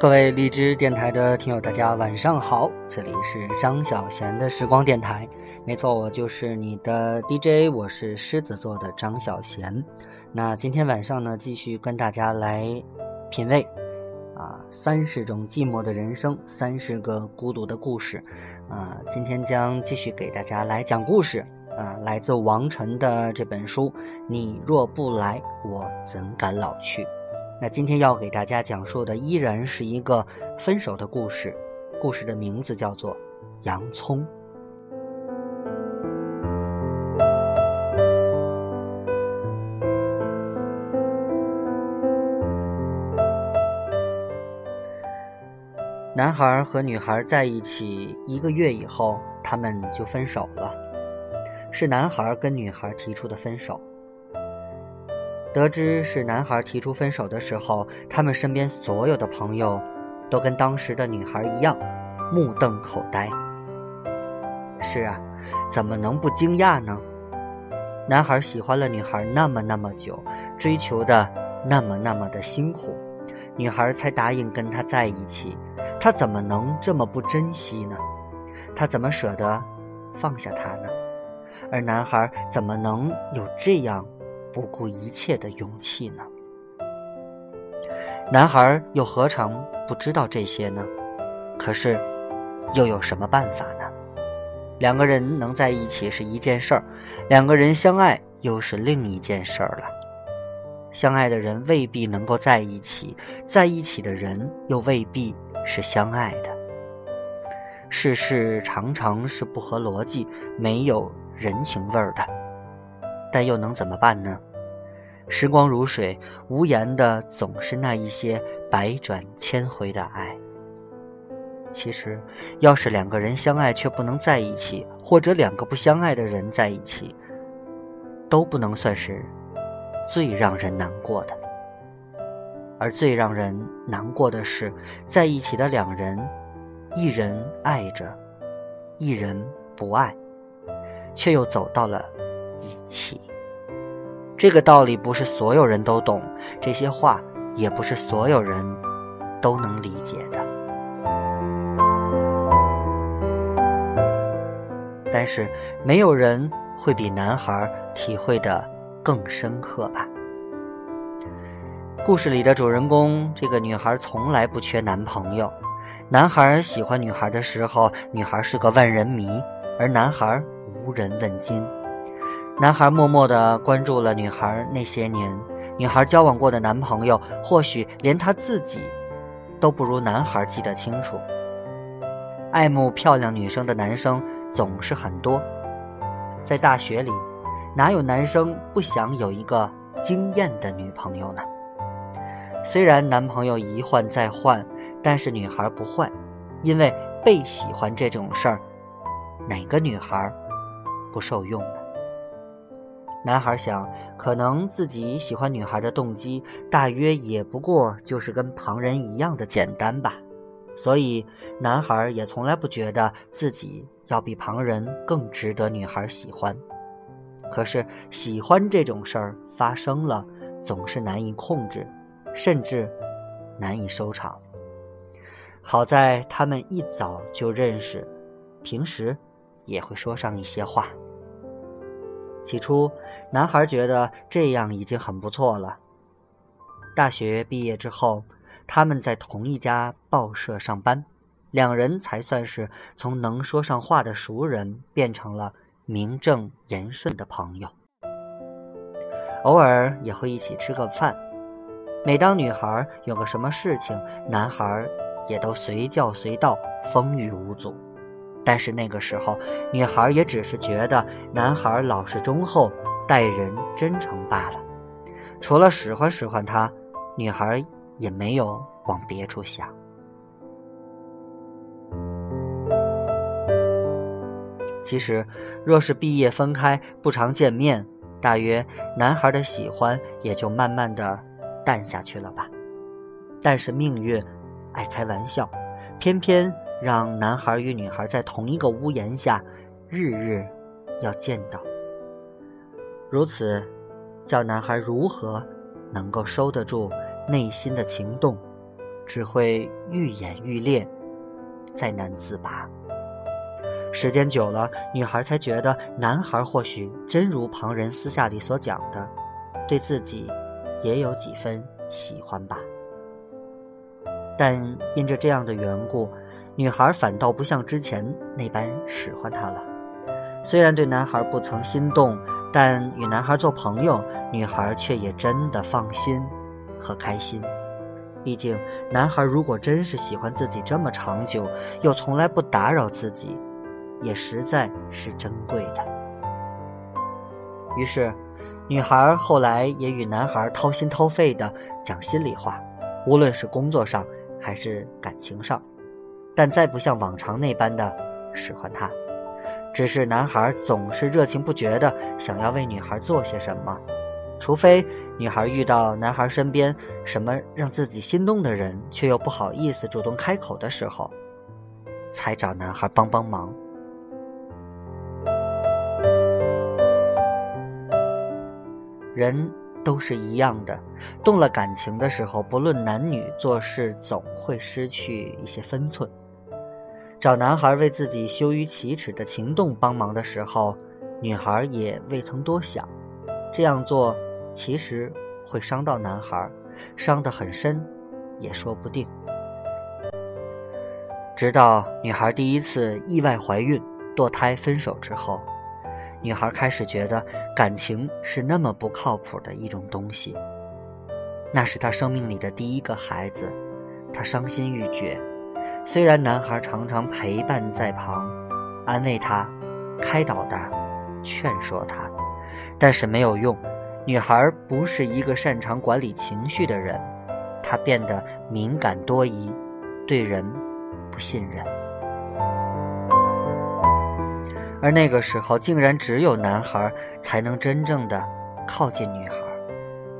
各位荔枝电台的听友，大家晚上好，这里是张小贤的时光电台。没错，我就是你的 DJ，我是狮子座的张小贤。那今天晚上呢，继续跟大家来品味啊三十种寂寞的人生，三十个孤独的故事啊。今天将继续给大家来讲故事啊，来自王晨的这本书《你若不来，我怎敢老去》。那今天要给大家讲述的依然是一个分手的故事，故事的名字叫做《洋葱》。男孩和女孩在一起一个月以后，他们就分手了，是男孩跟女孩提出的分手。得知是男孩提出分手的时候，他们身边所有的朋友都跟当时的女孩一样，目瞪口呆。是啊，怎么能不惊讶呢？男孩喜欢了女孩那么那么久，追求的那么那么的辛苦，女孩才答应跟他在一起，他怎么能这么不珍惜呢？他怎么舍得放下她呢？而男孩怎么能有这样？不顾一切的勇气呢？男孩又何尝不知道这些呢？可是，又有什么办法呢？两个人能在一起是一件事儿，两个人相爱又是另一件事儿了。相爱的人未必能够在一起，在一起的人又未必是相爱的。世事常常是不合逻辑、没有人情味儿的。但又能怎么办呢？时光如水，无言的总是那一些百转千回的爱。其实，要是两个人相爱却不能在一起，或者两个不相爱的人在一起，都不能算是最让人难过的。而最让人难过的是，在一起的两人，一人爱着，一人不爱，却又走到了。一起，这个道理不是所有人都懂，这些话也不是所有人都能理解的。但是，没有人会比男孩体会的更深刻吧？故事里的主人公，这个女孩从来不缺男朋友。男孩喜欢女孩的时候，女孩是个万人迷，而男孩无人问津。男孩默默地关注了女孩那些年，女孩交往过的男朋友，或许连他自己都不如男孩记得清楚。爱慕漂亮女生的男生总是很多，在大学里，哪有男生不想有一个惊艳的女朋友呢？虽然男朋友一换再换，但是女孩不换，因为被喜欢这种事儿，哪个女孩不受用呢？男孩想，可能自己喜欢女孩的动机，大约也不过就是跟旁人一样的简单吧。所以，男孩也从来不觉得自己要比旁人更值得女孩喜欢。可是，喜欢这种事儿发生了，总是难以控制，甚至难以收场。好在他们一早就认识，平时也会说上一些话。起初，男孩觉得这样已经很不错了。大学毕业之后，他们在同一家报社上班，两人才算是从能说上话的熟人变成了名正言顺的朋友。偶尔也会一起吃个饭。每当女孩有个什么事情，男孩也都随叫随到，风雨无阻。但是那个时候，女孩也只是觉得男孩老实忠厚、待人真诚罢了。除了使唤使唤他，女孩也没有往别处想。其实，若是毕业分开，不常见面，大约男孩的喜欢也就慢慢的淡下去了吧。但是命运爱开玩笑，偏偏。让男孩与女孩在同一个屋檐下，日日要见到。如此，叫男孩如何能够收得住内心的情动，只会愈演愈烈，再难自拔。时间久了，女孩才觉得男孩或许真如旁人私下里所讲的，对自己也有几分喜欢吧。但因着这样的缘故，女孩反倒不像之前那般使唤他了。虽然对男孩不曾心动，但与男孩做朋友，女孩却也真的放心和开心。毕竟，男孩如果真是喜欢自己这么长久，又从来不打扰自己。也实在是珍贵的。于是，女孩后来也与男孩掏心掏肺的讲心里话，无论是工作上还是感情上，但再不像往常那般的使唤他。只是男孩总是热情不绝的想要为女孩做些什么，除非女孩遇到男孩身边什么让自己心动的人，却又不好意思主动开口的时候，才找男孩帮帮忙。人都是一样的，动了感情的时候，不论男女，做事总会失去一些分寸。找男孩为自己羞于启齿的情动帮忙的时候，女孩也未曾多想，这样做其实会伤到男孩，伤得很深，也说不定。直到女孩第一次意外怀孕、堕胎、分手之后。女孩开始觉得感情是那么不靠谱的一种东西。那是她生命里的第一个孩子，她伤心欲绝。虽然男孩常常陪伴在旁，安慰她、开导她、劝说她，但是没有用。女孩不是一个擅长管理情绪的人，她变得敏感多疑，对人不信任。而那个时候，竟然只有男孩才能真正的靠近女孩。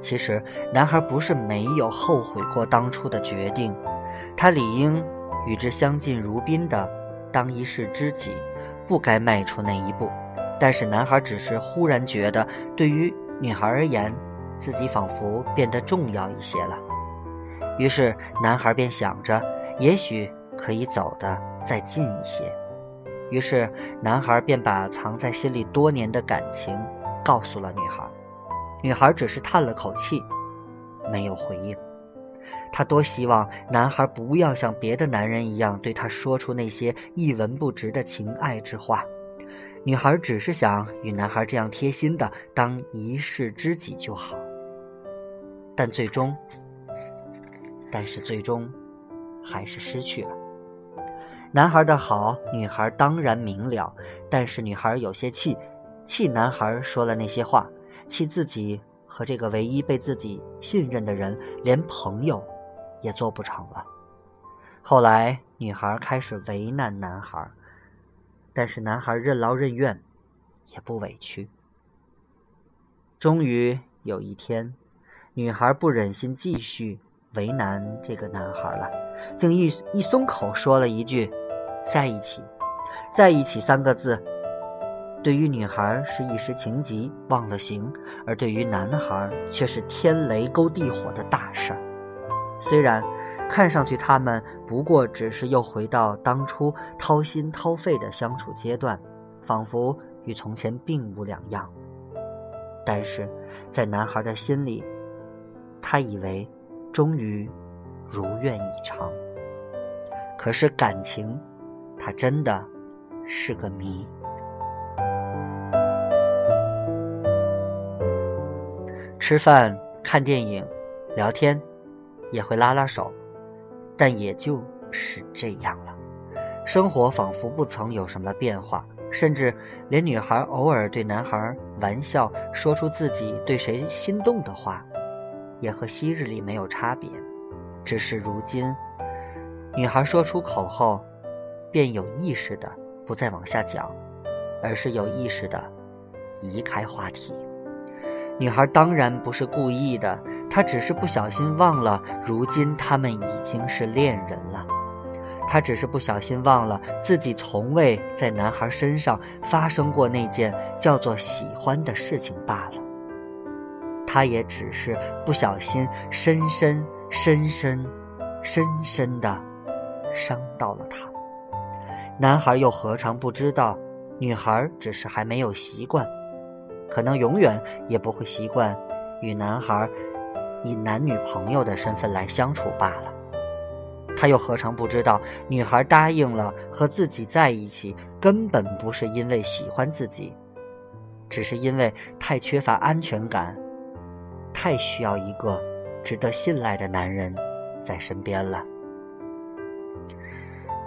其实，男孩不是没有后悔过当初的决定，他理应与之相敬如宾的当一世知己，不该迈出那一步。但是，男孩只是忽然觉得，对于女孩而言，自己仿佛变得重要一些了。于是，男孩便想着，也许可以走得再近一些。于是，男孩便把藏在心里多年的感情告诉了女孩。女孩只是叹了口气，没有回应。她多希望男孩不要像别的男人一样对她说出那些一文不值的情爱之话。女孩只是想与男孩这样贴心的当一世知己就好。但最终，但是最终，还是失去了。男孩的好，女孩当然明了，但是女孩有些气，气男孩说了那些话，气自己和这个唯一被自己信任的人连朋友也做不成了。后来，女孩开始为难男孩，但是男孩任劳任怨，也不委屈。终于有一天，女孩不忍心继续为难这个男孩了。竟一一松口说了一句：“在一起，在一起。”三个字，对于女孩是一时情急忘了形，而对于男孩却是天雷勾地火的大事儿。虽然看上去他们不过只是又回到当初掏心掏肺的相处阶段，仿佛与从前并无两样，但是在男孩的心里，他以为终于。如愿以偿。可是感情，它真的是个谜。吃饭、看电影、聊天，也会拉拉手，但也就是这样了。生活仿佛不曾有什么变化，甚至连女孩偶尔对男孩玩笑说出自己对谁心动的话，也和昔日里没有差别。只是如今，女孩说出口后，便有意识的不再往下讲，而是有意识的移开话题。女孩当然不是故意的，她只是不小心忘了，如今他们已经是恋人了。她只是不小心忘了自己从未在男孩身上发生过那件叫做喜欢的事情罢了。她也只是不小心深深。深深、深深的伤到了他。男孩又何尝不知道，女孩只是还没有习惯，可能永远也不会习惯与男孩以男女朋友的身份来相处罢了。他又何尝不知道，女孩答应了和自己在一起，根本不是因为喜欢自己，只是因为太缺乏安全感，太需要一个值得信赖的男人在身边了。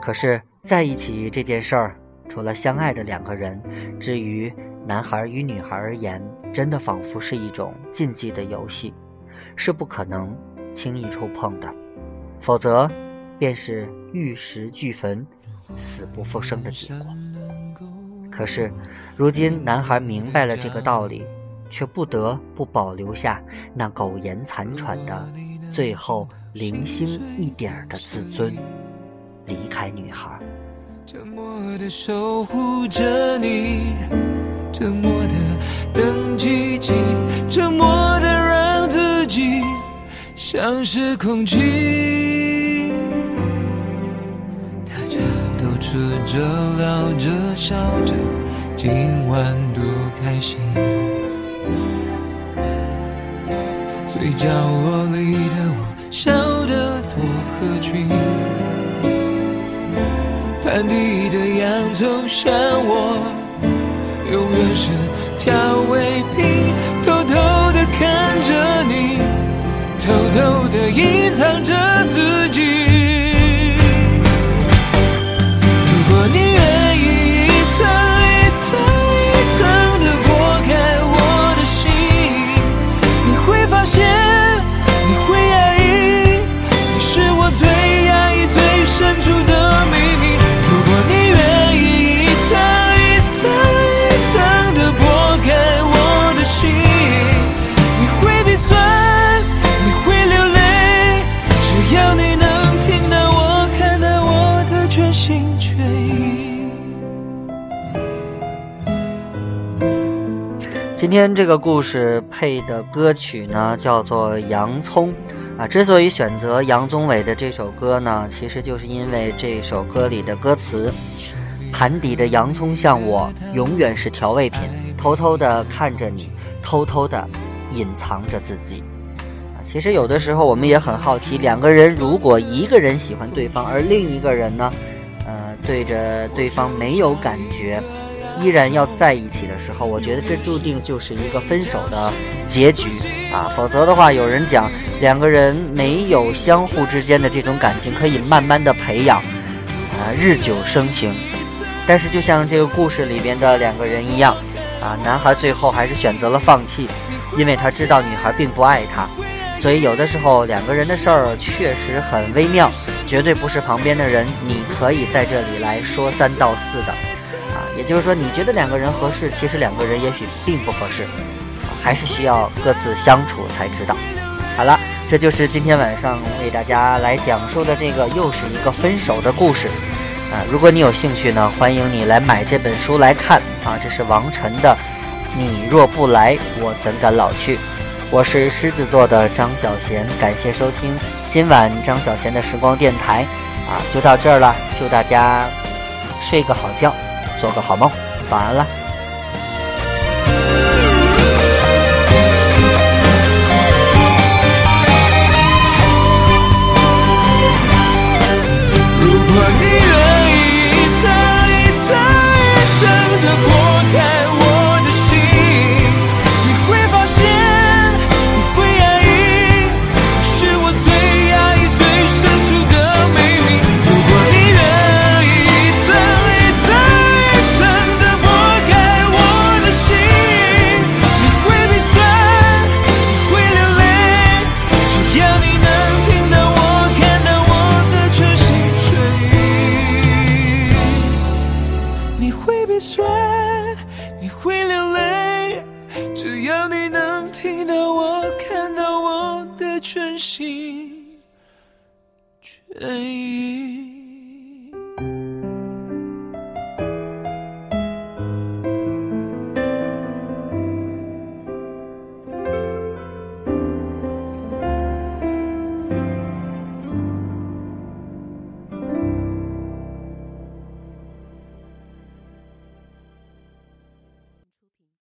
可是，在一起这件事儿，除了相爱的两个人，至于男孩与女孩而言，真的仿佛是一种禁忌的游戏，是不可能轻易触碰的，否则。便是玉石俱焚、死不复生的结果。可是，如今男孩明白了这个道理，却不得不保留下那苟延残喘的最后零星一点的自尊，离开女孩。沉默的守护着你，沉默的等奇迹，沉默的让自己像是空气。大家都吃着聊着笑着，今晚多开心。最角落里的我笑得多合群。盘底的洋葱像我，永远是调味品。偷偷的看着你，偷偷的隐藏着自己。今天这个故事配的歌曲呢，叫做《洋葱》啊。之所以选择杨宗纬的这首歌呢，其实就是因为这首歌里的歌词：“盘底的洋葱像我，永远是调味品，偷偷的看着你，偷偷的隐藏着自己。”啊，其实有的时候我们也很好奇，两个人如果一个人喜欢对方，而另一个人呢，呃，对着对方没有感觉。依然要在一起的时候，我觉得这注定就是一个分手的结局啊！否则的话，有人讲两个人没有相互之间的这种感情，可以慢慢的培养，啊，日久生情。但是就像这个故事里边的两个人一样，啊，男孩最后还是选择了放弃，因为他知道女孩并不爱他。所以有的时候两个人的事儿确实很微妙，绝对不是旁边的人你可以在这里来说三道四的。也就是说，你觉得两个人合适，其实两个人也许并不合适，还是需要各自相处才知道。好了，这就是今天晚上为大家来讲述的这个又是一个分手的故事。啊，如果你有兴趣呢，欢迎你来买这本书来看。啊，这是王晨的《你若不来，我怎敢老去》。我是狮子座的张小贤，感谢收听今晚张小贤的时光电台。啊，就到这儿了，祝大家睡个好觉。做个好梦，晚安了。全心全意。